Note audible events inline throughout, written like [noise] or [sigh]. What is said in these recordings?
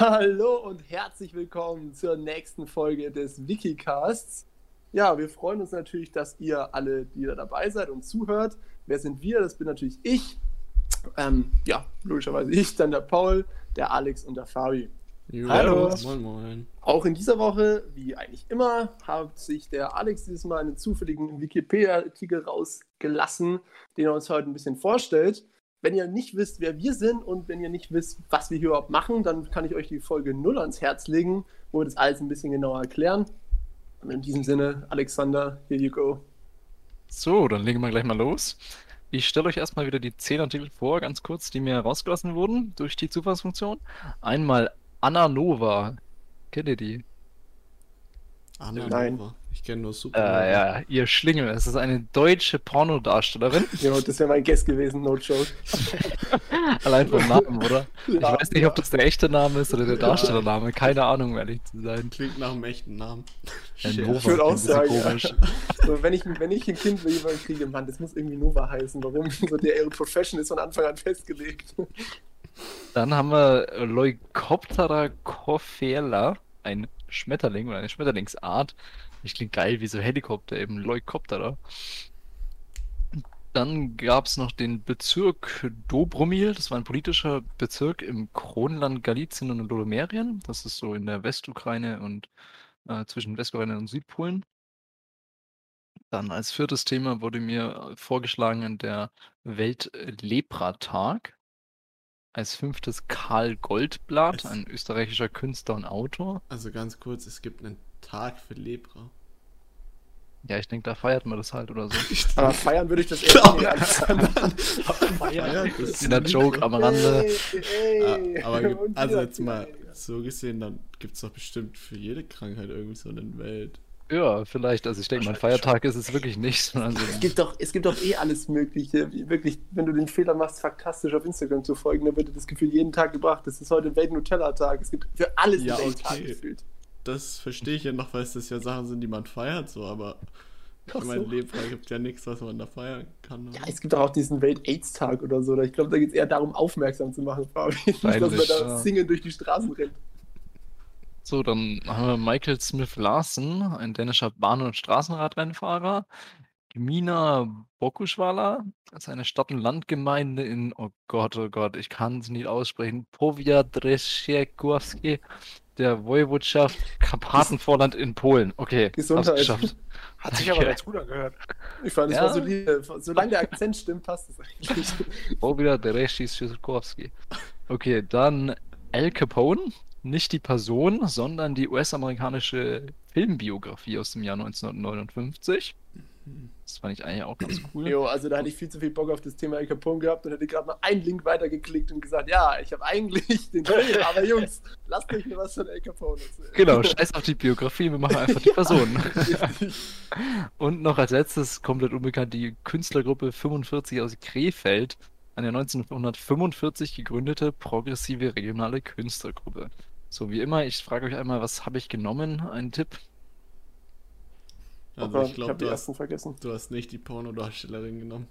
Hallo und herzlich willkommen zur nächsten Folge des Wikicasts. Ja, wir freuen uns natürlich, dass ihr alle wieder dabei seid und zuhört. Wer sind wir? Das bin natürlich ich. Ähm, ja, logischerweise ich, dann der Paul, der Alex und der Fabi. Jo, Hallo. Moin, moin. Auch in dieser Woche, wie eigentlich immer, hat sich der Alex dieses Mal einen zufälligen Wikipedia-Artikel rausgelassen, den er uns heute ein bisschen vorstellt. Wenn ihr nicht wisst, wer wir sind und wenn ihr nicht wisst, was wir hier überhaupt machen, dann kann ich euch die Folge 0 ans Herz legen, wo wir das alles ein bisschen genauer erklären. Und in diesem Sinne, Alexander, here you go. So, dann legen wir gleich mal los. Ich stelle euch erstmal wieder die zehn Artikel vor, ganz kurz, die mir rausgelassen wurden durch die Zufallsfunktion. Einmal Anna Nova. Kennt ihr die? Anna Nein. Nova. Ich kenne nur Super. Äh, ja, ihr Schlingel. Es ist eine deutsche Pornodarstellerin. Ja, [laughs] das wäre mein Guess gewesen, no joke. [laughs] Allein vom Namen, oder? Ich Ja, weiß nicht, ob das der echte Name ist oder der Darstellername. Keine Ahnung, um ehrlich zu sein. Klingt nach einem echten Namen. Nova Ich würde auch sagen, komisch. So, wenn, ich, wenn ich ein Kind will, jemand kriege, Mann, das muss irgendwie Nova heißen. Warum? [laughs] So, der ihre Profession ist von Anfang an festgelegt. Dann haben wir Leucoptera coffela, ein Schmetterling oder eine Schmetterlingsart. Das klingt geil wie so Helikopter, eben Leucoptera. Dann gab es noch den Bezirk Dobromil, das war ein politischer Bezirk im Kronland Galizien und Lodomerien. Das ist so in der Westukraine und äh, zwischen Westukraine und Südpolen. Dann als viertes Thema wurde mir vorgeschlagen der Weltlepra-Tag. Als fünftes Karl Goldblatt, Es- ein österreichischer Künstler und Autor. Also ganz kurz, es gibt einen Tag für Lepra. Ja, ich denke, da feiert man das halt oder so. [laughs] Aber feiern würde ich das eher nicht, Alexander. [laughs] Ja, das ist Kleiner Joke am Rande. Ey, Ah, aber [laughs] ey, und also jetzt mal so gesehen, dann gibt es doch bestimmt für jede Krankheit irgendwie so eine Welt. Ja, vielleicht. Also ich denke, mein Feiertag ist es wirklich nicht. sondern so- Es gibt doch, es gibt doch eh alles Mögliche. Wie- Wirklich, wenn du den Fehler machst, fantastisch auf Instagram zu folgen, dann wird dir das Gefühl jeden Tag gebracht. Das ist heute Welt-Nutella-Tag. Es gibt für alles Ja, einen Welttag okay. gefühlt. Das verstehe ich ja noch, weil es das ja Sachen sind, die man feiert, so, aber Ach ich meine, so. Lepra gibt ja nichts, was man da feiern kann. oder? Ja, es gibt auch diesen Welt-Aids-Tag oder so. Ich glaube, da geht es eher darum, aufmerksam zu machen, Fabi. [laughs] Nicht, dass man da ja. singend durch die Straßen rennt. So, dann haben wir Michael Smith Larsen, ein dänischer Bahn- und Straßenradrennfahrer. Gmina Bokuschwala, das ist eine Stadt- und Landgemeinde in, oh Gott, oh Gott, ich kann es nicht aussprechen, Powiat der Woiwodschaft Karpatenvorland in Polen. Okay, Gesundheit. geschafft. Hat sich aber ganz gut angehört. Ich fand, es Ja. war solide. Solange der Akzent stimmt, passt es eigentlich. [laughs] Powiat Sikorski. Okay, dann Al Capone, nicht die Person, sondern die US-amerikanische Filmbiografie aus dem Jahr 1959. Das fand ich eigentlich auch ganz [clears throat] cool. Jo, also da hatte ich viel zu viel Bock auf das Thema El Capone gehabt und hätte gerade mal einen Link weitergeklickt und gesagt, ja, ich habe eigentlich den Film, [laughs] aber Jungs, lasst euch mir was von El Capone erzählen. Genau, scheiß auf die Biografie, wir machen einfach die Person. [laughs] Richtig. [laughs] Und noch als letztes, komplett unbekannt, die Künstlergruppe 45 aus Krefeld, eine 1945 gegründete progressive regionale Künstlergruppe. So wie immer, ich frage euch einmal, was habe ich genommen? Ein Tipp? Also Aber ich glaube, du, ersten hast, vergessen. du hast nicht die Pornodarstellerin genommen.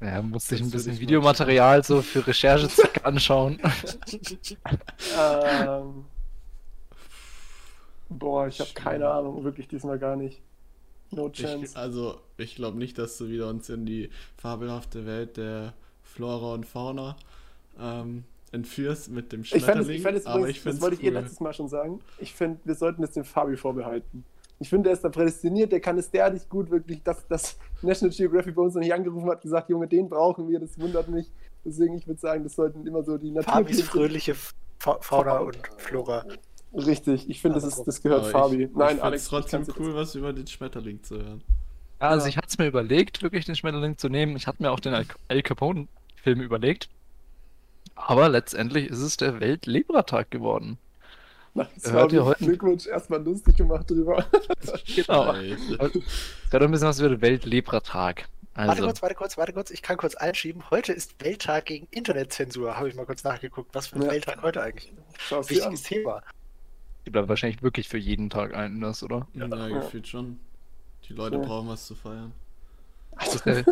Ja, musste ich Das ein bisschen ich Videomaterial so für Recherchezwecke [laughs] anschauen. Ähm, boah, ich habe keine Ahnung, wirklich diesmal gar nicht. No Ich, chance. also, ich glaube nicht, dass du wieder uns in die fabelhafte Welt der Flora und Fauna ähm, entführst mit dem Ich fände es, Schmetterling. ich fänd es aber übrigens, ich das finde wollte ich eh cool. letztes Mal schon sagen, ich finde, wir sollten es dem Fabi vorbehalten. Ich finde, der ist da prädestiniert, der kann es derartig gut, wirklich, dass das [laughs] National Geographic bei uns noch nicht angerufen hat, gesagt, Junge, den brauchen wir, das wundert mich. Deswegen, ich würde sagen, das sollten immer so die Fabis Naturkünste- fröhliche Fa Fauna und Flora. Richtig, ich finde, das, ist, das gehört Fabi. Ich, Nein, ich Alex, es trotzdem cool, was über den Schmetterling zu hören. Also Ja. ich hatte es mir überlegt, wirklich den Schmetterling zu nehmen. Ich hatte mir auch den Al, Al Capone-Film überlegt. Aber letztendlich ist es der Weltlebra-Tag geworden. Nice, Hört ihr heute- Glückwunsch, erstmal lustig gemacht drüber. [laughs] Genau. Es gab ein bisschen was über den Weltlebra-Tag. Warte Also, kurz, warte kurz, warte kurz. Ich kann kurz einschieben. Heute ist Welttag gegen Internetzensur. Habe ich mal kurz nachgeguckt. Was für ein Ja. Welttag heute eigentlich? Schau es dir an. Wichtiges Thema. gibt aber wahrscheinlich wirklich für jeden Tag das, oder? Ja, Ja. gefühlt schon. Die Leute Ja. brauchen was zu feiern. Also der,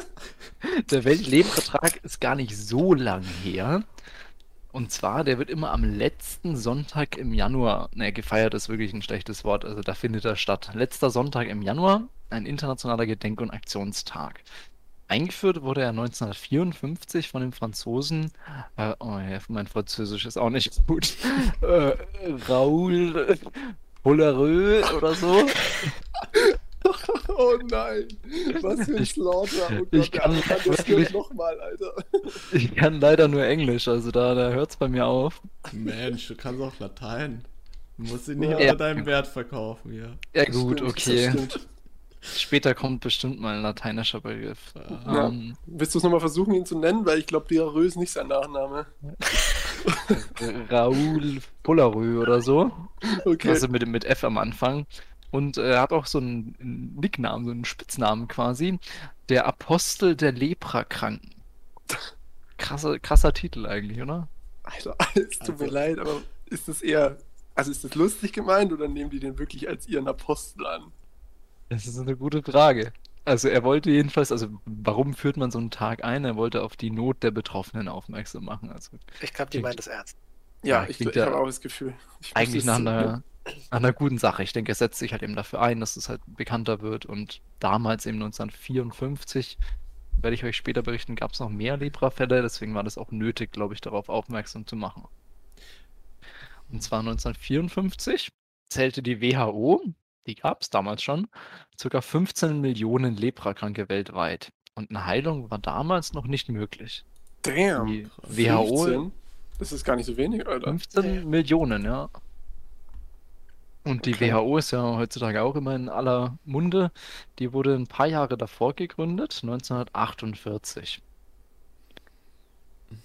der Weltlebra-Tag ist gar nicht so lang her. Und zwar, der wird immer am letzten Sonntag im Januar, ne, gefeiert ist wirklich ein schlechtes Wort, also da findet er statt. Letzter Sonntag im Januar, ein internationaler Gedenk- und Aktionstag. Eingeführt wurde er 1954 von den Franzosen, äh, oh ja, mein Französisch ist auch nicht gut, [laughs] äh, Raoul Pollereux oder so. Oh nein, was für ein Ich- Slaughter. Oh ich Gott, kann der kann das wirklich- nochmal, Alter. Ich kann leider nur Englisch, also da, da hört es bei mir auf. Mensch, du kannst auch Latein. Du musst ihn nicht Ja. unter deinem Wert verkaufen. Ja Das gut, stimmt, okay. Später kommt bestimmt mal ein lateinischer Begriff. Ja. Ähm, Willst du es nochmal versuchen, ihn zu nennen? Weil ich glaube, Diarrhoe ist nicht sein Nachname. Raoul Pollereux oder so. Okay. Also mit, mit F am Anfang. Und äh, er hat auch so einen, einen Nicknamen, so einen Spitznamen quasi. Der Apostel der Leprakranken. Krasser, krasser Titel eigentlich, oder? Alter, [laughs] es tut mir Also- leid, aber ist das eher. Also ist das lustig gemeint oder nehmen die den wirklich als ihren Apostel an? Das ist eine gute Frage. Also er wollte jedenfalls, also warum führt man so einen Tag ein? Er wollte auf die Not der Betroffenen aufmerksam machen. Also Ich glaube, die meint es ernst. Ja, Ja, ich, ich ja habe auch das Gefühl. Eigentlich nach einer, nach einer guten Sache. Ich denke, er setzt sich halt eben dafür ein, dass es halt bekannter wird. Und damals eben 1954, werde ich euch später berichten, gab es noch mehr Lepra-Fälle. Deswegen war das auch nötig, glaube ich, darauf aufmerksam zu machen. Und zwar 1954 zählte die WHO, die gab es damals schon, ca. 15 Millionen Leprakranke weltweit. Und eine Heilung war damals noch nicht möglich. Damn. Die WHO 15? Das ist gar nicht so wenig, Alter. 15 Millionen, ja. Und die Okay. WHO ist ja heutzutage auch immer in aller Munde. Die wurde ein paar Jahre davor gegründet, 1948.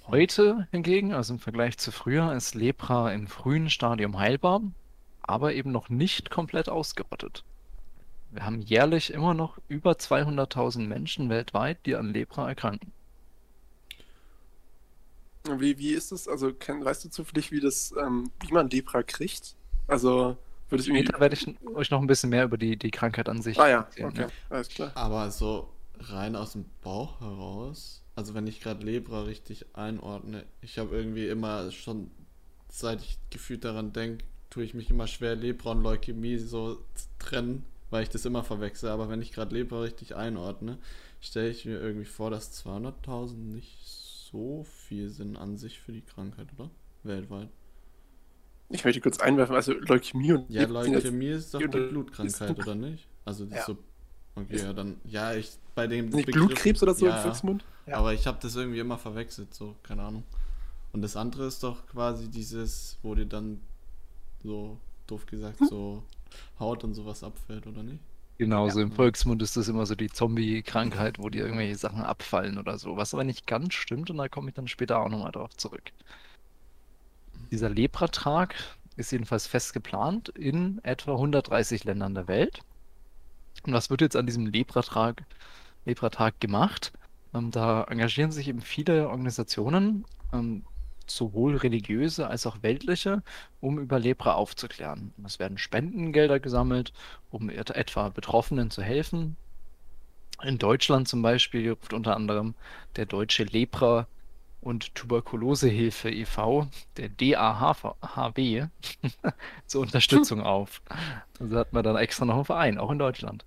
Heute hingegen, also im Vergleich zu früher, ist Lepra im frühen Stadium heilbar, aber eben noch nicht komplett ausgerottet. Wir haben jährlich immer noch über 200.000 Menschen weltweit, die an Lepra erkranken. Wie, wie ist das? Also, weißt du zufällig, wie das, ähm, wie man Lepra kriegt? Also, würde. Später werde ich euch noch ein bisschen mehr über die, die Krankheit an sich Ah ja, erzählen, okay, alles klar. Aber so rein aus dem Bauch heraus, also wenn ich gerade Lebra richtig einordne, ich habe irgendwie immer schon, seit ich gefühlt daran denke, tue ich mich immer schwer, Lebra und Leukämie so zu trennen, weil ich das immer verwechsel. Aber wenn ich gerade Lebra richtig einordne, stelle ich mir irgendwie vor, dass 200.000 nicht so viel sind an sich für die Krankheit, oder? Weltweit. Ich möchte kurz einwerfen, also Leukämie und Ja, Leukämie ist doch unter- Blutkrankheit, oder nicht? Also die Ja. so. Okay, Ist- ja, dann. Ja, ich bei dem nicht Begriff- Blutkrebs oder so ja, im Volksmund? Ja. Aber ich habe das irgendwie immer verwechselt, so, keine Ahnung. Und das andere ist doch quasi dieses, wo dir dann so, doof gesagt, so Haut und sowas abfällt, oder nicht? Genau, so Ja. im Volksmund ist das immer so die Zombie-Krankheit, wo dir irgendwelche Sachen abfallen oder so. Was aber nicht ganz stimmt und da komme ich dann später auch nochmal drauf zurück. Dieser Lepratag ist jedenfalls fest geplant in etwa 130 Ländern der Welt. Und was wird jetzt an diesem Lepratag, Lepratag gemacht? Ähm, da engagieren sich eben viele Organisationen, ähm, sowohl religiöse als auch weltliche, um über Lepra aufzuklären. Es werden Spendengelder gesammelt, um et- etwa Betroffenen zu helfen. In Deutschland zum Beispiel ruft unter anderem der Deutsche Lepra- und Tuberkulosehilfe e.V., der DAHW, [laughs] zur Unterstützung auf. Also hat man dann extra noch einen Verein, auch in Deutschland.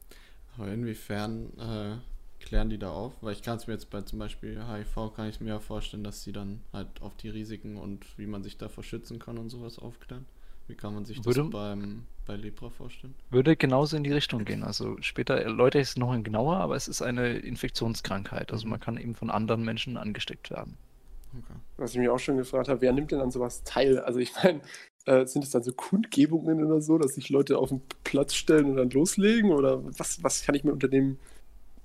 Aber inwiefern äh, klären die da auf? Weil ich kann es mir jetzt bei zum Beispiel HIV, kann ich mir ja vorstellen, dass sie dann halt auf die Risiken und wie man sich davor schützen kann und sowas aufklären. Wie kann man sich das Würde- beim, bei Lepra vorstellen? Würde genauso in die Richtung gehen. Also später erläutere ich es noch genauer, aber es ist eine Infektionskrankheit. Also man kann eben von anderen Menschen angesteckt werden. Okay. Was ich mich auch schon gefragt habe, wer nimmt denn an sowas teil? Also ich meine, [laughs] äh, sind es dann so Kundgebungen oder so, dass sich Leute auf den Platz stellen und dann loslegen? Oder was, was kann ich mir unter dem,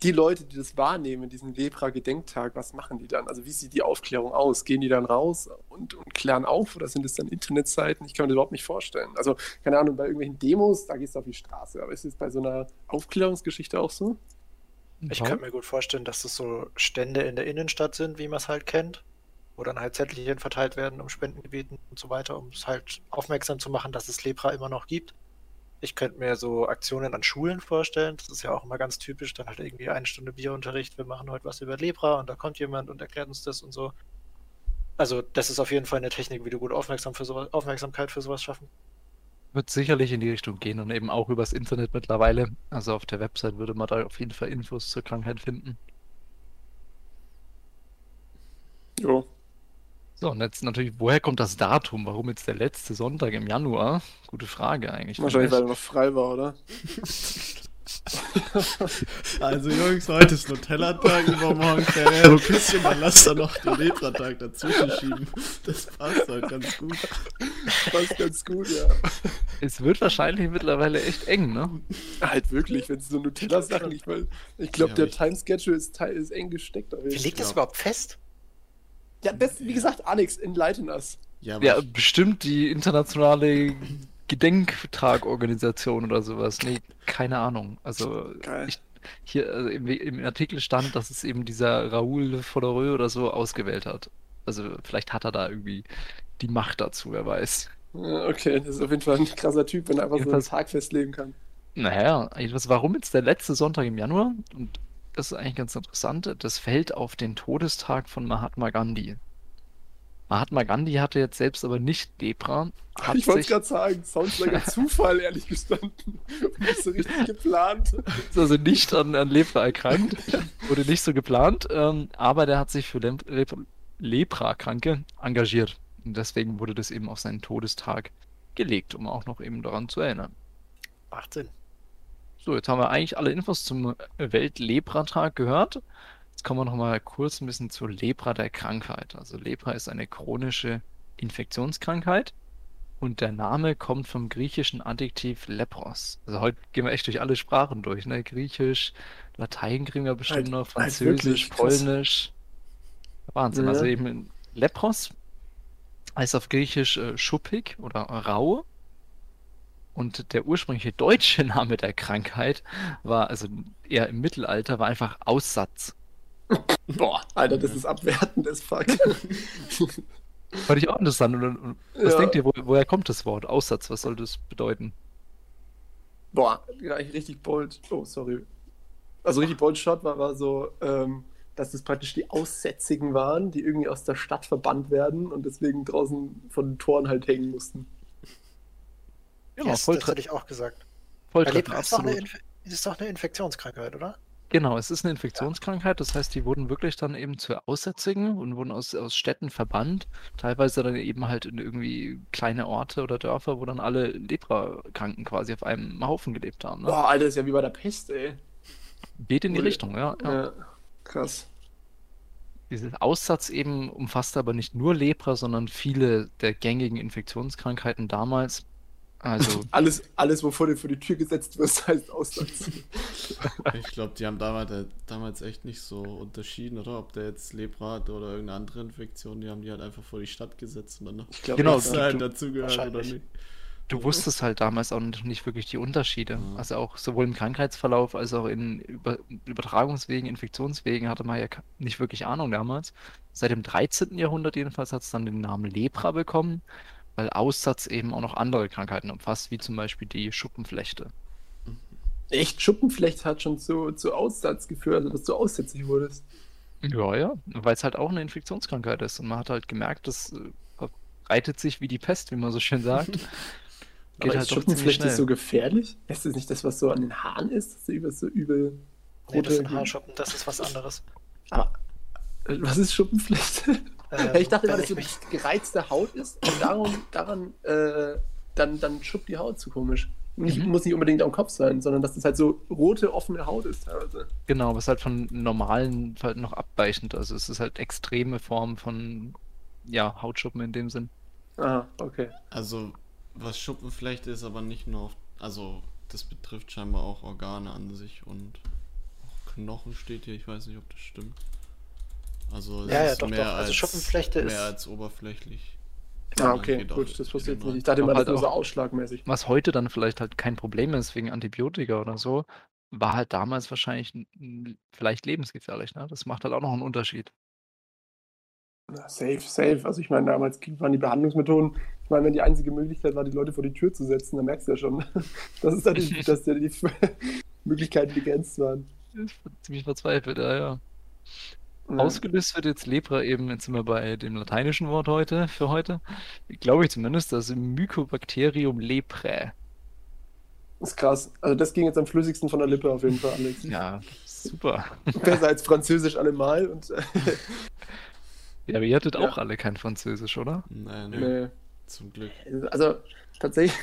die Leute, die das wahrnehmen, diesen Lepra-Gedenktag, was machen die dann? Also wie sieht die Aufklärung aus? Gehen die dann raus und, und klären auf oder sind es dann Internetseiten? Ich kann mir das überhaupt nicht vorstellen. Also keine Ahnung, bei irgendwelchen Demos, da gehst du auf die Straße. Aber ist es bei so einer Aufklärungsgeschichte auch so? Ich Paul? könnte mir gut vorstellen, dass das so Stände in der Innenstadt sind, wie man es halt kennt. Wo dann halt Zettelchen verteilt werden um Spendengebieten und so weiter, um es halt aufmerksam zu machen, dass es Lepra immer noch gibt. Ich könnte mir so Aktionen an Schulen vorstellen. Das ist ja auch immer ganz typisch. Dann halt irgendwie eine Stunde Bierunterricht. Wir machen heute was über Lepra und da kommt jemand und erklärt uns das und so. Also, das ist auf jeden Fall eine Technik, wie du gut aufmerksam für sowas, Aufmerksamkeit für sowas schaffen. Wird sicherlich in die Richtung gehen und eben auch übers Internet mittlerweile. Also auf der Website würde man da auf jeden Fall Infos zur Krankheit finden. Jo. So, und jetzt natürlich, woher kommt das Datum? Warum jetzt der letzte Sonntag im Januar? Gute Frage eigentlich. Wahrscheinlich, weil er noch frei war, oder? [laughs] [laughs] Also Jungs, heute ist Nutella-Tag, übermorgen Ferrero-Küsschen, dann lasst da noch den Lepra-Tag dazwischen schieben. Das passt halt ganz gut. Passt ganz gut, ja. Es wird wahrscheinlich mittlerweile echt eng, ne? Halt wirklich, wenn es so Nutella-Sachen, ich, mein, ich glaube, Ja, der Time-Schedule ist, teil- ist eng gesteckt. Wie ich, liegt das überhaupt fest? Ja, das, wie gesagt, Alex, enlighten us. Ja, Ja, bestimmt die internationale Gedenktagorganisation oder sowas. Nee, keine Ahnung. Also ich, hier also im, im Artikel stand, dass es eben dieser Raoul Fodereux oder so ausgewählt hat. Also vielleicht hat er da irgendwie die Macht dazu, wer weiß. Ja, okay, das ist auf jeden Fall ein krasser Typ, wenn er einfach so einen Jedenfalls- Tag festlegen kann. Naja, jedenfalls, warum jetzt der letzte Sonntag im Januar? Und das ist eigentlich ganz interessant. Das fällt auf den Todestag von Mahatma Gandhi. Mahatma Gandhi hatte jetzt selbst aber nicht Lepra. Hat ich wollte gerade sagen, sounds like ein Zufall, [laughs] ehrlich gestanden. Nicht so richtig geplant. ist also nicht an, an Lepra erkrankt, wurde nicht so geplant, ähm, aber der hat sich für Lep Lep Lepra-Kranke engagiert. Und deswegen wurde das eben auf seinen Todestag gelegt, um auch noch eben daran zu erinnern. Macht Sinn. So, jetzt haben wir eigentlich alle Infos zum Welt-Lepra-Tag gehört. Jetzt kommen wir noch mal kurz ein bisschen zur Lepra der Krankheit. Also Lepra ist eine chronische Infektionskrankheit und der Name kommt vom griechischen Adjektiv lepros. Also heute gehen wir echt durch alle Sprachen durch, ne? Griechisch, Latein kriegen wir bestimmt Halt- noch, halt Französisch, krass. Polnisch. Wahnsinn. Ja. Also eben lepros heißt auf Griechisch äh, schuppig oder rau. Und der ursprüngliche deutsche [laughs] Name der Krankheit war, also eher im Mittelalter, war einfach Aussatz. [laughs] Boah, Alter, das ist abwertend, das Fuck. [laughs] Fand ich auch interessant. Und, was Ja. denkt ihr, wo, woher kommt das Wort Aussatz? Was soll das bedeuten? Boah, ja, richtig bold. Oh, sorry. Also richtig bold Shot war, war so, ähm, dass das praktisch die Aussätzigen waren, die irgendwie aus der Stadt verbannt werden und deswegen draußen von den Toren halt hängen mussten. Ja, yes, voll, das hätte ich auch gesagt. voll Weil treffen, Lepra ist doch, eine absolut. Inf ist doch eine Infektionskrankheit, oder? Genau, es ist eine Infektionskrankheit, das heißt, die wurden wirklich dann eben zu Aussätzigen und wurden aus, aus Städten verbannt, teilweise dann eben halt in irgendwie kleine Orte oder Dörfer, wo dann alle Leprakranken quasi auf einem Haufen gelebt haben. Ne? Boah, Alter, das ist ja wie bei der Pest, ey. Geht in die. Richtung, ja. ja. Ja, krass. Dieser Aussatz eben umfasst aber nicht nur Lepra, sondern viele der gängigen Infektionskrankheiten damals. Also, [laughs] Alles, alles, wovor du vor die Tür gesetzt wirst, [laughs] heißt Aussatz. ich glaube, die haben damals, äh, damals echt nicht so unterschieden, oder? Ob der jetzt Lepra hat oder irgendeine andere Infektion, die haben die halt einfach vor die Stadt gesetzt und dann Ich glaube, Genau, du- halt du- dazu gehört oder wahrscheinlich. nicht. du wusstest halt damals auch nicht nicht wirklich die Unterschiede. Ja. Also auch sowohl im Krankheitsverlauf als auch in Über Übertragungswegen, Infektionswegen hatte man ja nicht wirklich Ahnung damals. Seit dem 13. Jahrhundert jedenfalls hat es dann den Namen Lepra bekommen, weil Aussatz eben auch noch andere Krankheiten umfasst, wie zum Beispiel die Schuppenflechte. echt Schuppenflecht hat schon zu, zu Aussatz geführt, also dass du aussätzlich wurdest. Ja, ja, weil es halt auch eine Infektionskrankheit ist. Und man hat halt gemerkt, das äh, verbreitet sich wie die Pest, wie man so schön sagt. [laughs] Aber Geht ist halt doch ziemlich Schuppenflecht schnell. ist so gefährlich? Ist das nicht das, was so an den Haaren ist? Dass du über so übel Nee, das rote- sind Haarschuppen, das ist was anderes. Aber äh, was ist Schuppenflecht? [laughs] Ähm, ich dachte, wenn weil das ich so mich, gereizte Haut ist und darum, daran äh, dann, dann schuppt die Haut zu komisch. Nicht, Mhm. Muss nicht unbedingt am Kopf sein, sondern dass das halt so rote, offene Haut ist teilweise. Genau, was halt von normalen halt noch abweichend. Also es ist halt extreme Form von ja, Hautschuppen in dem Sinn. Aha, okay. Also, was Schuppenflechte ist, aber nicht nur auf. Also, das betrifft scheinbar auch Organe an sich und auch Knochen steht hier. Ich weiß nicht, ob das stimmt. Also, es Ja, ja, ist doch, mehr doch. Also als, Schuppenflechte mehr ist- als oberflächlich. Ah, okay, Geht auch gut, das wusste ich jetzt nicht. Ich dachte immer, Aber das ist nur halt so ausschlagmäßig. Was heute dann vielleicht halt kein Problem ist wegen Antibiotika oder so, war halt damals wahrscheinlich vielleicht lebensgefährlich. Ne? Das macht halt auch noch einen Unterschied. Na, Safe, safe. Also ich meine, damals waren die Behandlungsmethoden, ich meine, wenn die einzige Möglichkeit war, die Leute vor die Tür zu setzen, dann merkst du ja schon, [laughs] dass es natürlich, [laughs] dass ja die [laughs] Möglichkeiten begrenzt waren. Ist ziemlich verzweifelt, ja, ja. Ausgelöst wird jetzt Lepra eben, jetzt sind wir bei dem lateinischen Wort heute, für heute, glaube ich zumindest, das Mycobacterium leprae. Das ist krass. Also das ging jetzt am flüssigsten von der Lippe auf jeden Fall, Alex. Ja, super. Besser als Französisch allemal und [laughs] [laughs] Ja, aber ihr hattet Ja. auch alle kein Französisch, oder? Nein, nein, nee. zum Glück. Also tatsächlich,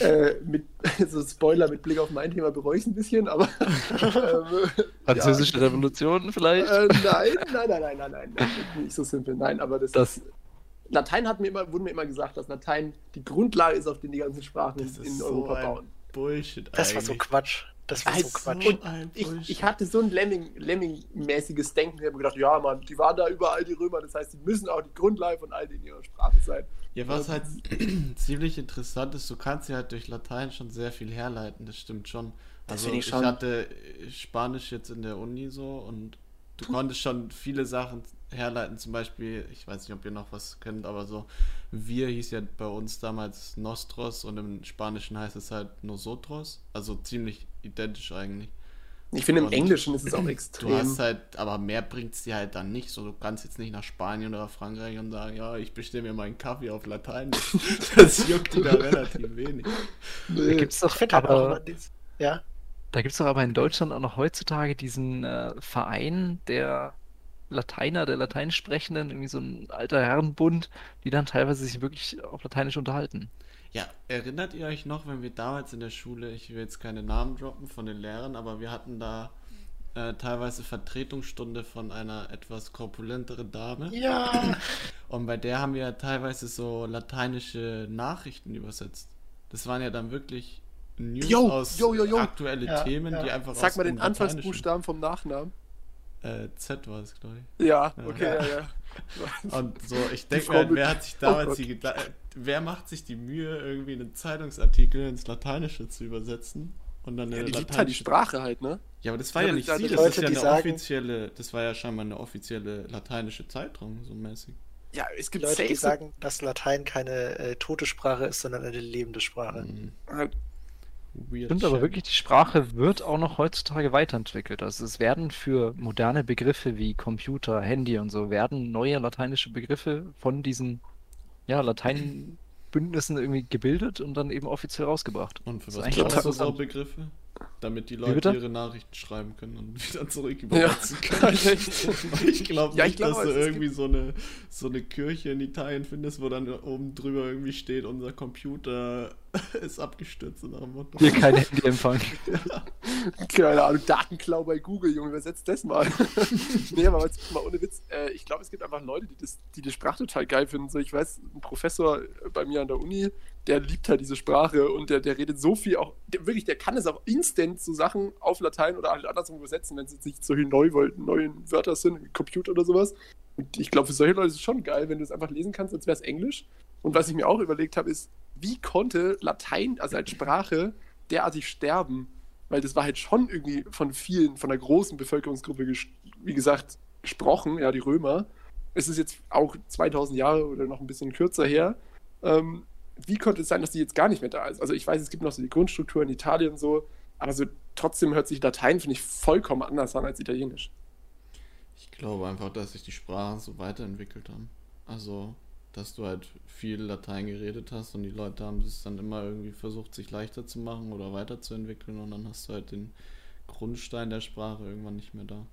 äh, mit [laughs] so Spoiler mit Blick auf mein Thema bereue ich es ein bisschen, aber [laughs] ähm, Französische Revolution vielleicht? Äh, nein, nein, nein, nein, nein, nein, nein, nicht so simpel. Nein, aber das, Das- ist, Latein hat mir immer, wurde mir immer gesagt, dass Latein die Grundlage ist, auf den die ganzen Sprachen Das ist in so Europa ein bauen. Bullshit Das war so eigentlich. Quatsch. Das war so Also, Quatsch. und Ich, ich hatte so ein Lemming- Lemming-mäßiges Denken. Ich habe mir gedacht, ja, Mann, die waren da überall, die Römer. Das heißt, die müssen auch die Grundlage von all in ihrer Sprache sein. Ja, was halt [clears throat] ziemlich interessant ist, du kannst ja halt durch Latein schon sehr viel herleiten, das stimmt schon. Das Also ich ich, schon. hatte Spanisch jetzt in der Uni so und du konntest schon viele Sachen herleiten, zum Beispiel, ich weiß nicht, ob ihr noch was kennt, aber so, wir hieß ja bei uns damals Nostros und im Spanischen heißt es halt Nosotros, also ziemlich identisch eigentlich. Ich finde, im Und Englischen ist es auch [clears throat] Du extrem. hast halt, aber mehr bringt es dir halt dann nicht. So, du kannst jetzt nicht nach Spanien oder Frankreich und sagen, ja, ich bestelle mir meinen Kaffee auf Latein. Das [laughs] juckt die da relativ wenig. Da gibt's doch Ich auch aber, Ja, da gibt's doch aber in Deutschland auch noch heutzutage diesen äh, Verein der Lateiner, der Lateinsprechenden, irgendwie so ein alter Herrenbund, die dann teilweise sich wirklich auf Lateinisch unterhalten. Ja, erinnert ihr euch noch, wenn wir damals in der Schule, ich will jetzt keine Namen droppen von den Lehrern, aber wir hatten da äh, teilweise Vertretungsstunde von einer etwas korpulentere Dame. ja. Und bei der haben wir teilweise so lateinische Nachrichten übersetzt. Das waren ja dann wirklich News Jo, aus jo, jo. aktuelle Ja, Themen, ja. die einfach Sag aus mal den Anfangsbuchstaben vom Nachnamen. Äh, Z war es, glaube ich. Ja, okay, ja, ja. [laughs] Und so, ich denke mir, halt, wer hat sich Oh damals Gott. die Geda wer macht sich die Mühe, irgendwie einen Zeitungsartikel ins Lateinische zu übersetzen? Und dann ja eine die liebt halt die lateinische- Sprache halt, ne? Ja, aber das war Ja, ja nicht sie, die das Leute, ist ja die eine sagen- offizielle, das war ja scheinbar eine offizielle lateinische Zeitung, so mäßig. Ja, es Die gibt Leute, die safe so- sagen, dass Latein keine äh, tote Sprache ist, sondern eine lebende Sprache. Mhm. Weird Stimmt aber wirklich, die Sprache wird auch noch heutzutage weiterentwickelt. Also es werden für moderne Begriffe wie Computer, Handy und so, werden neue lateinische Begriffe von diesen ja, Lateinbündnissen irgendwie gebildet und dann eben offiziell rausgebracht. Und für was brauchst du so Begriffe? Damit die? Leute ihre Nachrichten schreiben können und [laughs] wieder zurück Ja, übersetzen können. echt. Ich glaube [laughs] Ja, ich nicht, glaube, dass du irgendwie so eine, so eine Kirche in Italien findest, wo dann oben drüber irgendwie steht, unser Computer [laughs] ist abgestürzt nach dem Motto. Hier kein Handyempfang. Keine Ahnung, Datenklau bei Google, Junge, übersetzt das mal. [laughs] nee, aber jetzt mal ohne Witz, äh, ich glaube, es gibt einfach Leute, die, das, die die Sprache total geil finden. So, ich weiß, ein Professor bei mir an der Uni, der liebt halt diese Sprache und der, der redet so viel auch, der, wirklich, der kann es auch instant so Sachen auf Latein oder halt andersrum übersetzen, wenn es jetzt nicht solche Neuwol- neuen Wörter sind, Computer oder sowas. Und ich glaube, für solche Leute ist es schon geil, wenn du es einfach lesen kannst, als wäre es Englisch. Und was ich mir auch überlegt habe, ist, wie konnte Latein, also als Sprache, derartig sterben? Weil das war halt schon irgendwie von vielen, von der großen Bevölkerungsgruppe, wie gesagt, gesprochen, ja, die Römer. Es ist jetzt auch 2000 Jahre oder noch ein bisschen kürzer her. Ähm, wie konnte es sein, dass die jetzt gar nicht mehr da ist? Also ich weiß, es gibt noch so die Grundstruktur in Italien und so, aber so trotzdem hört sich Latein, finde ich, vollkommen anders an als Italienisch. Ich glaube einfach, dass sich die Sprachen so weiterentwickelt haben. Also, dass du halt viel Latein geredet hast und die Leute haben es dann immer irgendwie versucht, sich leichter zu machen oder weiterzuentwickeln und dann hast du halt den Grundstein der Sprache irgendwann nicht mehr da.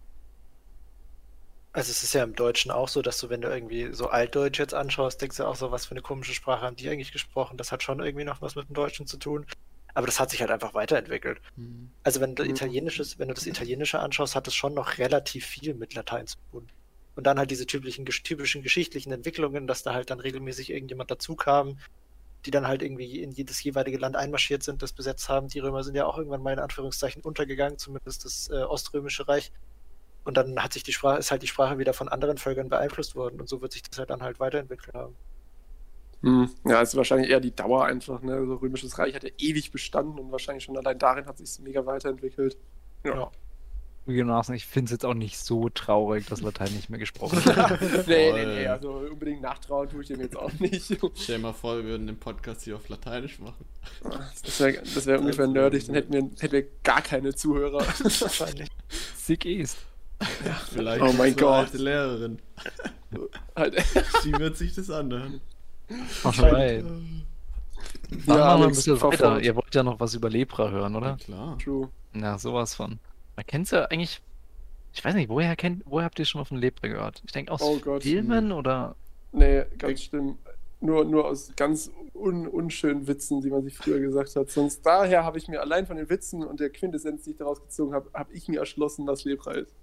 Also es ist ja im Deutschen auch so, dass du, wenn du irgendwie so Altdeutsch jetzt anschaust, denkst du auch so, was für eine komische Sprache haben die eigentlich gesprochen? Das hat schon irgendwie noch was mit dem Deutschen zu tun. Aber das hat sich halt einfach weiterentwickelt. Hm. Also wenn du Mhm. Italienisches, wenn du das Italienische anschaust, hat es schon noch relativ viel mit Latein zu tun. Und dann halt diese typischen, typischen geschichtlichen Entwicklungen, dass da halt dann regelmäßig irgendjemand dazu kam, die dann halt irgendwie in jedes jeweilige Land einmarschiert sind, das besetzt haben. Die Römer sind ja auch irgendwann mal in Anführungszeichen untergegangen, zumindest das äh, Oströmische Reich. Und dann hat sich die Sprache, ist halt die Sprache wieder von anderen Völkern beeinflusst worden und so wird sich das halt dann halt weiterentwickelt haben. Hm. Ja, es ist wahrscheinlich eher die Dauer einfach. Ne? So Römisches Reich hat ja ewig bestanden und wahrscheinlich schon allein darin hat sich mega weiterentwickelt. Ja. Ja. Zugegebenermaßen, ich finde es jetzt auch nicht so traurig, dass Latein nicht mehr gesprochen [laughs] wird. nee, nee, nee, also unbedingt nachtrauen tue ich dem jetzt auch nicht. Stell dir mal vor, wir würden den Podcast hier auf Lateinisch machen. Das wäre das wär ungefähr nerdig, dann hätten wir, hätten wir gar keine Zuhörer. Wahrscheinlich. Sick ist. Vielleicht Oh mein Gott. alte Lehrerin. Halt, Die wird sich das anhören. Alright. Dann machen wir ein bisschen weiter. Ihr wollt ja noch was über Lepra hören, Ja, oder? klar. True. Na, sowas von. Man kennt's ja eigentlich. Ich weiß nicht, woher kennt, woher habt ihr schon mal von Lepra gehört? Ich denke aus Oh Gott. Filmen oder. Nee, ganz schlimm. Nur, nur aus ganz un unschönen Witzen, die man sich früher gesagt hat. Sonst daher habe ich mir allein von den Witzen und der Quintessenz, die ich daraus gezogen habe, habe ich mir erschlossen, was Lepra ist.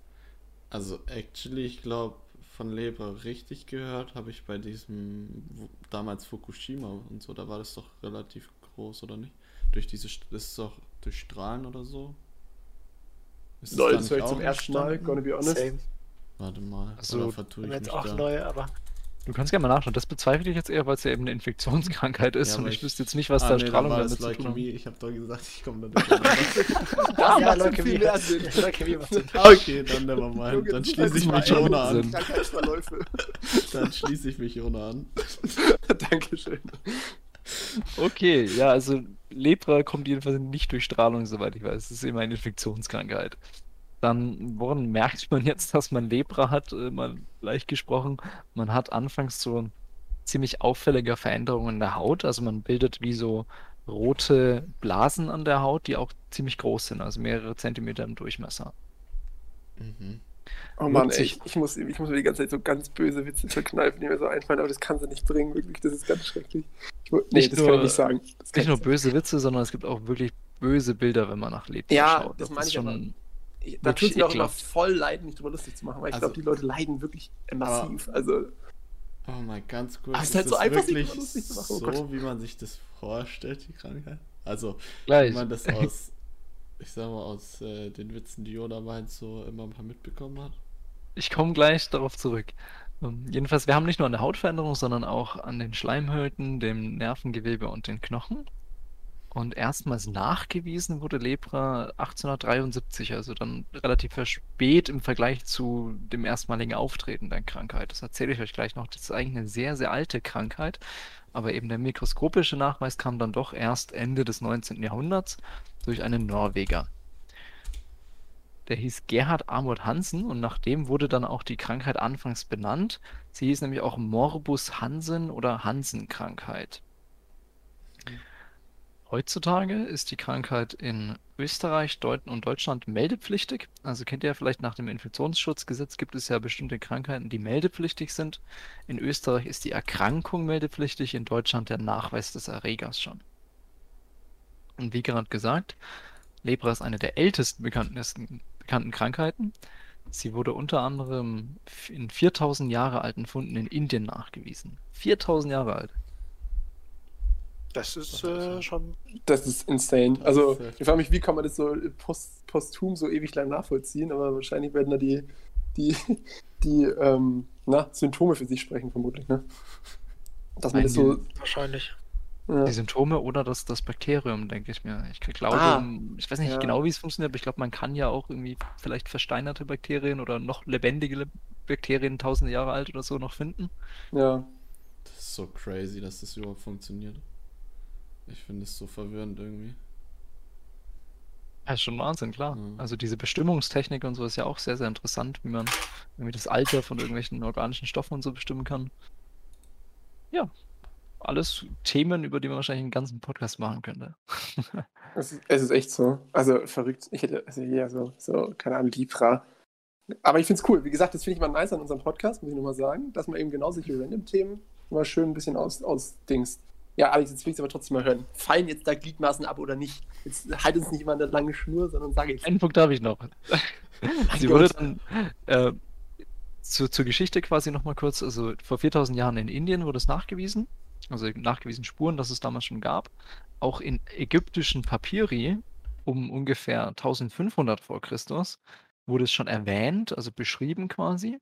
Also, actually, ich glaube, von Lepra richtig gehört habe ich bei diesem damals Fukushima und so. Da war das doch relativ groß, oder nicht? Durch diese, St- das ist doch durch Strahlen oder so. Ist das Lol, da das höre ich auch zum ersten Mal, gonna be honest. Same. Warte mal, Also, oder vertue ich Jetzt mich auch da? neu, aber Du kannst gerne mal nachschauen. Das bezweifle ich jetzt eher, weil es ja eben eine Infektionskrankheit ist Ja, und ich ich- wüsste jetzt nicht, was ah, da nee, Strahlung damit zu tun hat. Ich habe doch gesagt, ich komme da nicht. Da ja, Leukämie, viel mehr Sinn. Leukämie [laughs] okay, dann never mind. Junge, Dann schließe ich mich ohne an. Dann schließe ich mich ohne an. [laughs] Dankeschön. Okay, ja, also Lepra kommt jedenfalls nicht durch Strahlung, soweit ich weiß. Es ist immer eine Infektionskrankheit. Dann, woran merkt man jetzt, dass man Lepra hat? Äh, mal leicht gesprochen. Man hat anfangs so ziemlich auffällige Veränderungen in der Haut. Also man bildet wie so rote Blasen an der Haut, die auch ziemlich groß sind, also mehrere Zentimeter im Durchmesser. Mhm. Oh Mann, ey, ich, ich, muss, ich muss mir die ganze Zeit so ganz böse Witze verkneifen, die mir so einfallen, aber das kann sie nicht bringen, wirklich. Das ist ganz schrecklich. Ich, nee, Nicht das kann ich nur- nicht sagen. Das Nicht nur böse Witze, sondern es gibt auch wirklich böse Bilder, wenn man nach Lepra Ja, schaut. das Das meine ich aber. schon Ich, da tut es mir auch immer voll leid, mich drüber lustig zu machen, weil ich Also- glaube, die Leute leiden wirklich massiv. also, Oh mein, ganz kurz. Ah, ist ist halt so das einfach, sich wirklich drüber lustig zu machen, oh so, Gott. wie man sich das vorstellt, die Krankheit? Also, gleich. wenn man das aus, [laughs] ich sag mal, aus äh, den Witzen, die Yoda meint, so immer ein paar mitbekommen hat. Ich komme gleich darauf zurück. Ähm, jedenfalls, wir haben nicht nur eine Hautveränderung, sondern auch an den Schleimhäuten, dem Nervengewebe und den Knochen. Und erstmals nachgewiesen wurde Lepra 1873, also dann relativ spät im Vergleich zu dem erstmaligen Auftreten der Krankheit. Das erzähle ich euch gleich noch. Das ist eigentlich eine sehr, sehr alte Krankheit, aber eben der mikroskopische Nachweis kam dann doch erst Ende des 19. Jahrhunderts durch einen Norweger. Der hieß Gerhard Amund Hansen und nach dem wurde dann auch die Krankheit anfangs benannt. Sie hieß nämlich auch Morbus Hansen oder Hansen-Krankheit. Heutzutage ist die Krankheit in Österreich und Deutschland meldepflichtig. Also kennt ihr ja vielleicht nach dem Infektionsschutzgesetz gibt es ja bestimmte Krankheiten, die meldepflichtig sind. In Österreich ist die Erkrankung meldepflichtig, in Deutschland der Nachweis des Erregers schon. Und wie gerade gesagt, Lepra ist eine der ältesten bekannten, bekannten Krankheiten. Sie wurde unter anderem in 4000 Jahre alten Funden in Indien nachgewiesen. 4000 Jahre alt. Das ist äh, schon. das ist insane. Also, ich frage mich, wie kann man das so post, posthum so ewig lang nachvollziehen, aber wahrscheinlich werden da die, die, [laughs] die ähm, na, Symptome für sich sprechen, vermutlich, ne? Dass man das so. Wahrscheinlich. Ja. Die Symptome oder das, das Bakterium, denke ich mir. Ich glaube, Ah, ich weiß nicht ja. genau, wie es funktioniert, aber ich glaube, man kann ja auch irgendwie vielleicht versteinerte Bakterien oder noch lebendige Le- Bakterien tausende Jahre alt oder so noch finden. ja. Das ist so crazy, dass das überhaupt funktioniert. Ich finde es so verwirrend irgendwie. Ja, ist schon Wahnsinn, klar. Mhm. Also diese Bestimmungstechnik und so ist ja auch sehr, sehr interessant, wie man irgendwie das Alter von irgendwelchen organischen Stoffen und so bestimmen kann. Ja, alles Themen, über die man wahrscheinlich einen ganzen Podcast machen könnte. [laughs] Es ist, es ist echt so. Also verrückt. Ich hätte, also ja, so, so, keine Ahnung, Libra. Aber ich finde es cool. Wie gesagt, das finde ich mal nice an unserem Podcast, muss ich nochmal sagen, dass man eben genau solche Random-Themen mal schön ein bisschen aus, ausdingst. Ja, Alex, jetzt will ich es aber trotzdem mal hören. Fallen jetzt da Gliedmaßen ab oder nicht? Jetzt halt uns nicht immer an der langen Schnur, sondern sag jetzt. Einen Punkt habe ich noch. [laughs] Sie wurde dann äh, zu, zur Geschichte quasi nochmal kurz, also vor 4000 Jahren in Indien wurde es nachgewiesen, also nachgewiesen Spuren, dass es damals schon gab. Auch in ägyptischen Papyri um ungefähr 1500 vor Christus wurde es schon erwähnt, also beschrieben quasi.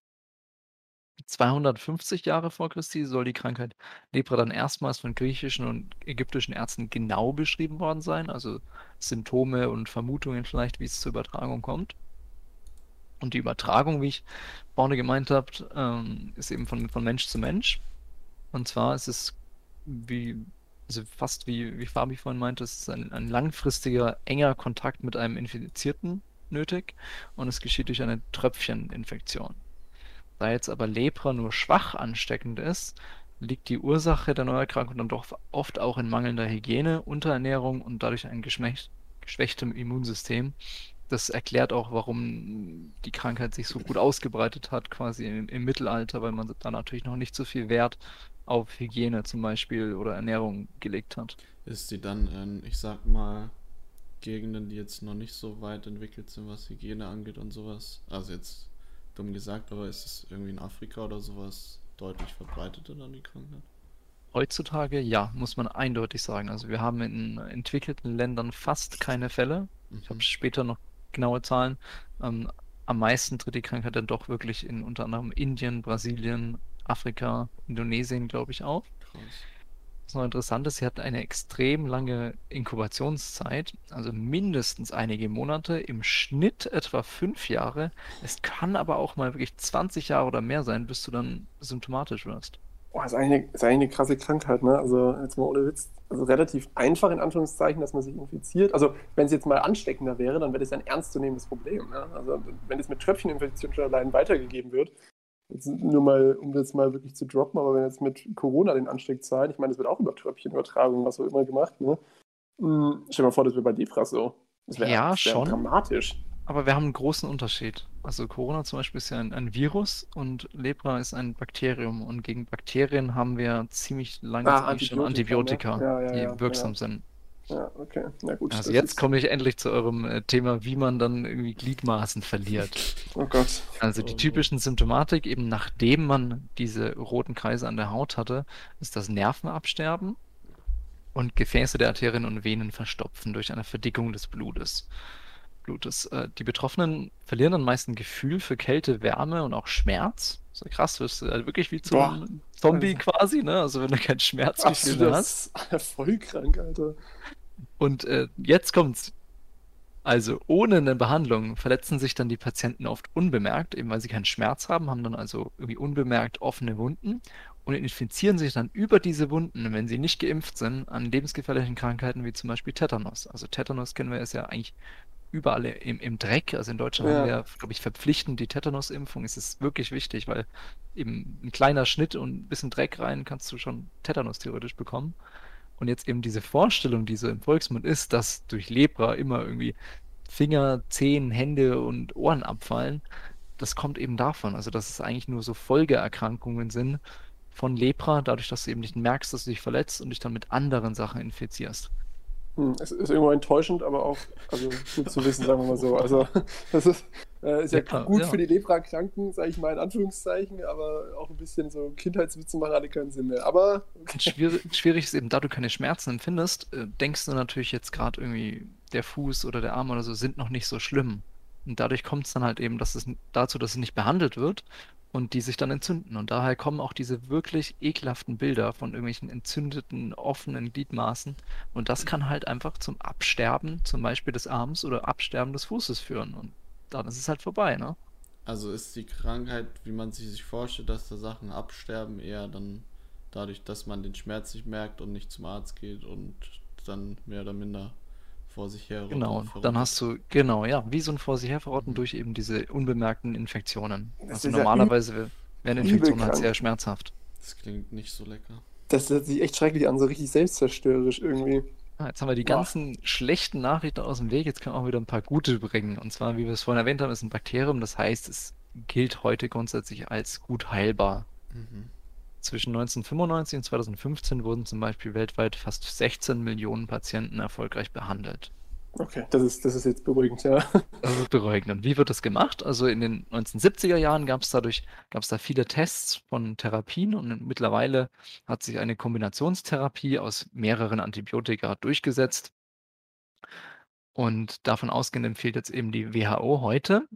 250 Jahre vor Christi soll die Krankheit Lepra dann erstmals von griechischen und ägyptischen Ärzten genau beschrieben worden sein, also Symptome und Vermutungen vielleicht, wie es zur Übertragung kommt. Und die Übertragung, wie ich vorne gemeint habe, ähm, ist eben von, von Mensch zu Mensch. Und zwar ist es wie, also fast wie, wie Fabi vorhin meinte, es ist ein, ein langfristiger, enger Kontakt mit einem infizierten nötig und es geschieht durch eine Tröpfcheninfektion. Da jetzt aber Lepra nur schwach ansteckend ist, liegt die Ursache der Neuerkrankung dann doch oft auch in mangelnder Hygiene, Unterernährung und dadurch ein geschwächtem Immunsystem. Das erklärt auch, warum die Krankheit sich so gut ausgebreitet hat, quasi im, im Mittelalter, weil man da natürlich noch nicht so viel Wert auf Hygiene zum Beispiel oder Ernährung gelegt hat. Ist sie dann in, ich sag mal, Gegenden, die jetzt noch nicht so weit entwickelt sind, was Hygiene angeht und sowas? Also jetzt dumm gesagt, aber ist es irgendwie in Afrika oder sowas deutlich verbreiteter dann die Krankheit? Heutzutage ja, muss man eindeutig sagen. Also wir haben in entwickelten Ländern fast keine Fälle. Ich habe Mhm. später noch genaue Zahlen. Ähm, am meisten tritt die Krankheit dann doch wirklich in unter anderem Indien, Brasilien, Afrika, Indonesien, glaube ich, auf. Krass. Was noch interessant ist, sie hat eine extrem lange Inkubationszeit, also mindestens einige Monate, im Schnitt etwa fünf Jahre. Es kann aber auch mal wirklich 20 Jahre oder mehr sein, bis du dann symptomatisch wirst. Boah, ist eigentlich, eine, ist eigentlich eine krasse Krankheit, ne? Also jetzt mal ohne Witz. Also relativ einfach in Anführungszeichen, dass man sich infiziert. Also wenn es jetzt mal ansteckender wäre, dann wäre das ein ernstzunehmendes Problem. Ne? Also wenn es mit Tröpfcheninfektion schon allein weitergegeben wird, jetzt nur mal, um das mal wirklich zu droppen, aber wenn jetzt mit Corona den Ansteckzahlen, ich meine, das wird auch über Tröpfchenübertragung, was auch immer gemacht, ne? Hm, stell dir mal vor, das wäre bei Lepra so. Das wäre Ja, wär schon. dramatisch. Aber wir haben einen großen Unterschied. Also Corona zum Beispiel ist ja ein, ein Virus und Lepra ist ein Bakterium. Und gegen Bakterien haben wir ziemlich lange Ah, Zeit schon Antibiotika, Antibiotika, ne? Ja, ja, die wirksam sind. Ja, okay. Na gut. Also jetzt komme ich endlich zu eurem äh, Thema, wie man dann irgendwie Gliedmaßen verliert. [laughs] Oh Gott. Also die typischen Symptomatik, eben nachdem man diese roten Kreise an der Haut hatte, ist das Nervenabsterben und Gefäße der Arterien und Venen verstopfen durch eine Verdickung des Blutes. Blutes. Äh, Die Betroffenen verlieren dann meist ein Gefühl für Kälte, Wärme und auch Schmerz. So krass, du halt wirklich wie zu Boah. einem Zombie Also- quasi, ne? Also wenn du kein mehr hast. das ist voll krank, Alter. Und äh, jetzt kommt's. Also ohne eine Behandlung verletzen sich dann die Patienten oft unbemerkt, eben weil sie keinen Schmerz haben, haben dann also irgendwie unbemerkt offene Wunden und infizieren sich dann über diese Wunden, wenn sie nicht geimpft sind, an lebensgefährlichen Krankheiten wie zum Beispiel Tetanus. Also Tetanus kennen wir ist ja eigentlich überall im, im Dreck. Also in Deutschland haben Ja. wir, glaube ich, verpflichtend die Tetanusimpfung. Es ist wirklich wichtig, weil eben ein kleiner Schnitt und ein bisschen Dreck rein kannst du schon Tetanus theoretisch bekommen. Und jetzt eben diese Vorstellung, die so im Volksmund ist, dass durch Lepra immer irgendwie Finger, Zehen, Hände und Ohren abfallen, das kommt eben davon. Also, dass es eigentlich nur so Folgeerkrankungen sind von Lepra, dadurch, dass du eben nicht merkst, dass du dich verletzt und dich dann mit anderen Sachen infizierst. Hm, es ist irgendwo enttäuschend, aber auch also gut zu wissen, sagen wir mal so. Also [laughs] das ist, äh, ist ja, Ja, klar, gut ja. für die Lepra-Kranken, sage ich mal in Anführungszeichen, aber auch ein bisschen so Kindheitswitze machen alle keinen Sinn mehr. Aber Und [laughs] schwierig, schwierig ist eben, da du keine Schmerzen empfindest, äh, denkst du natürlich jetzt gerade irgendwie, der Fuß oder der Arm oder so sind noch nicht so schlimm. Und dadurch kommt es dann halt eben dass es, dazu, dass es nicht behandelt wird und die sich dann entzünden. Und daher kommen auch diese wirklich ekelhaften Bilder von irgendwelchen entzündeten, offenen Gliedmaßen. Und das kann halt einfach zum Absterben, zum Beispiel des Arms oder Absterben des Fußes führen. Und dann ist es halt vorbei, ne? Also ist die Krankheit, wie man sie sich vorstellt, dass da Sachen absterben, eher dann dadurch, dass man den Schmerz nicht merkt und nicht zum Arzt geht und dann mehr oder minder vor sich her Genau, dann verrotten. hast du, genau, ja, wie so ein vor sich herverrotten Mhm. durch eben diese unbemerkten Infektionen. Das Also ist ja normalerweise wären übel Infektionen halt sehr schmerzhaft. Das klingt nicht so lecker. das hört sich echt schrecklich an, so richtig selbstzerstörerisch irgendwie. Ah, jetzt haben wir die Boah. ganzen schlechten Nachrichten aus dem Weg, jetzt können wir auch wieder ein paar gute bringen. Und zwar, wie wir es vorhin erwähnt haben, ist ein Bakterium, das heißt, es gilt heute grundsätzlich als gut heilbar. Mhm. Zwischen 1995 und 2015 wurden zum Beispiel weltweit fast 16 Millionen Patienten erfolgreich behandelt. Okay, das ist, das ist jetzt beruhigend, ja. Das ist beruhigend. Und wie wird das gemacht? Also in den 1970er Jahren gab es dadurch, gab es da viele Tests von Therapien und mittlerweile hat sich eine Kombinationstherapie aus mehreren Antibiotika durchgesetzt. Und davon ausgehend empfiehlt jetzt eben die WHO heute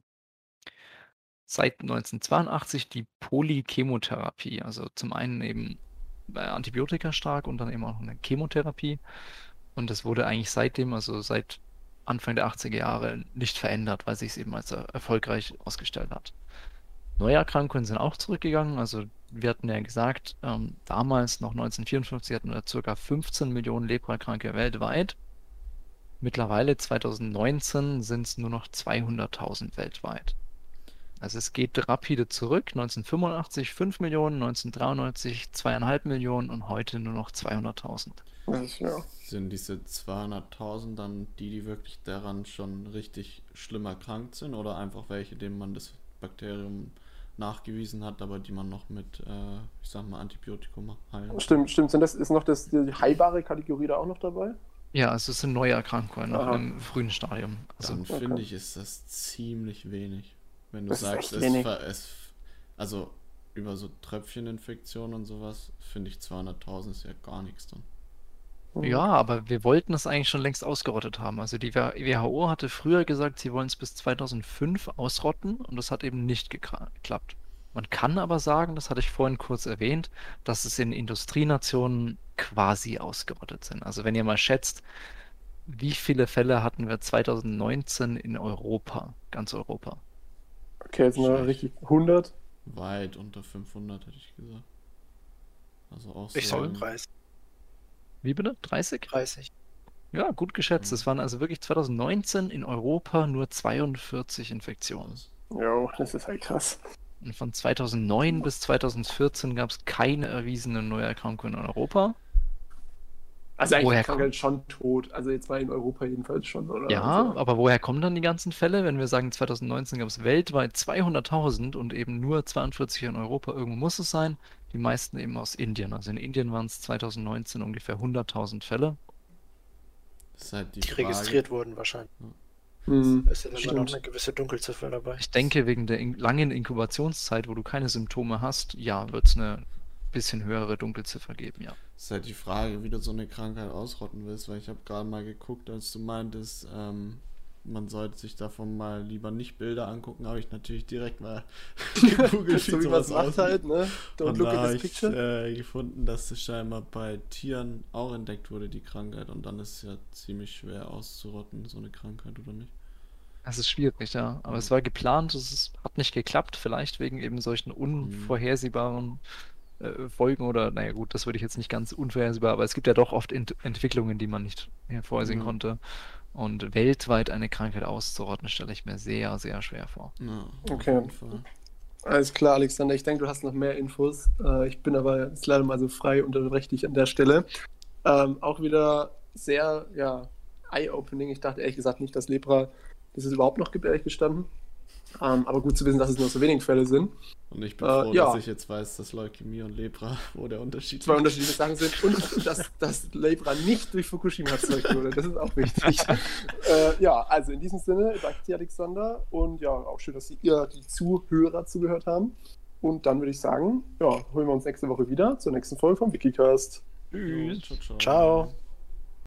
seit 1982 die Polychemotherapie. Also zum einen eben äh, Antibiotika stark und dann eben auch eine Chemotherapie. Und das wurde eigentlich seitdem, also seit Anfang der 80er Jahre, nicht verändert, weil sich es eben als er- erfolgreich ausgestellt hat. Neuerkrankungen sind auch zurückgegangen. Also wir hatten ja gesagt, ähm, damals noch 1954 hatten wir ca. 15 Millionen Leprakranke weltweit. Mittlerweile 2019 sind es nur noch 200.000 weltweit. Also es geht rapide zurück. 1985 5 Millionen, 1993 2,5 Millionen und heute nur noch 200.000. Ja. Sind diese 200.000 dann die, die wirklich daran schon richtig schlimm erkrankt sind oder einfach welche, denen man das Bakterium nachgewiesen hat, aber die man noch mit, äh, ich sag mal, Antibiotikum heilen? Stimmt, stimmt. Sind das, ist noch das, die heilbare Kategorie da auch noch dabei? Ja, also es sind neue Erkrankungen noch im frühen Stadium. Also Dann okay. finde ich, ist das ziemlich wenig. Wenn du Das ist sagst, echt es, es, also über so Tröpfcheninfektionen und sowas, finde ich 200.000 ist ja gar nichts dann. Ja, aber wir wollten es eigentlich schon längst ausgerottet haben. Also die WHO hatte früher gesagt, sie wollen es bis 2005 ausrotten und das hat eben nicht geklappt. Man kann aber sagen, das hatte ich vorhin kurz erwähnt, dass es in Industrienationen quasi ausgerottet sind. Also wenn ihr mal schätzt, wie viele Fälle hatten wir 2019 in Europa, ganz Europa? Okay, jetzt mal richtig 100. Weit unter 500 hätte ich gesagt. Also auch Ich so sage im- 30. Wie bitte? 30? 30. Ja, gut geschätzt. Es waren also wirklich 2019 in Europa nur 42 Infektionen. Jo, das ist halt krass. Und von 2009 bis 2014 gab es keine erwiesenen Neuerkrankungen in Europa. Also eigentlich Woher ist Krankheit schon tot. Also jetzt mal in Europa jedenfalls schon, oder? Ja, Also, aber woher kommen dann die ganzen Fälle? Wenn wir sagen, 2019 gab es weltweit 200.000 und eben nur 42 in Europa, irgendwo muss es sein. Die meisten eben aus Indien. Also in Indien waren es 2019 ungefähr 100.000 Fälle. Das ist halt die, Die Frage. registriert wurden wahrscheinlich. hm, Da ist ja dann immer noch eine gewisse Dunkelziffer dabei. Ich denke, wegen der in langen Inkubationszeit, wo du keine Symptome hast, ja, wird es eine bisschen höhere Dunkelziffer geben, ja. Ist halt die Frage, wie du so eine Krankheit ausrotten willst, weil ich habe gerade mal geguckt, als du meintest, ähm, man sollte sich davon mal lieber nicht Bilder angucken, habe ich natürlich direkt mal [laughs] [laughs] gegoogelt, so wie man es macht halt, ne? Don't Und look da at ich äh, gefunden, dass es scheinbar bei Tieren auch entdeckt wurde, die Krankheit. Und dann ist es ja ziemlich schwer auszurotten, so eine Krankheit, oder nicht? Es ist schwierig, ja. Aber es war geplant, es ist, hat nicht geklappt, vielleicht wegen eben solchen unvorhersehbaren äh, Folgen oder, naja gut, das würde ich jetzt nicht ganz unvorhersehbar, aber es gibt ja doch oft Ent Entwicklungen, die man nicht vorhersehen Ja. konnte. Und weltweit eine Krankheit auszurotten, stelle ich mir sehr, sehr schwer vor. Ja, Okay. Alles klar, Alexander. Ich denke, du hast noch mehr Infos. Äh, ich bin aber jetzt leider mal so frei und unterbreche dich an der Stelle. Ähm, auch wieder sehr, ja, eye-opening. Ich dachte ehrlich gesagt nicht, dass Lepra, dass es überhaupt noch gibt, ehrlich gestanden. Ähm, aber gut zu wissen, dass es nur so wenig Fälle sind. Und ich bin Äh, froh, ja. dass ich jetzt weiß, dass Leukämie und Lepra, [laughs] wo der Unterschied Zwei unterschiedliche Sachen sind und dass, dass Lepra nicht durch Fukushima erzeugt wurde. Das ist auch wichtig. [laughs] äh, ja, also in diesem Sinne, danke dir, Alexander. Und ja, auch schön, dass ihr, die Zuhörer, zugehört haben. Und dann würde ich sagen, ja, holen wir uns nächste Woche wieder zur nächsten Folge vom Wikicast. Jo, ciao, ciao. Ciao.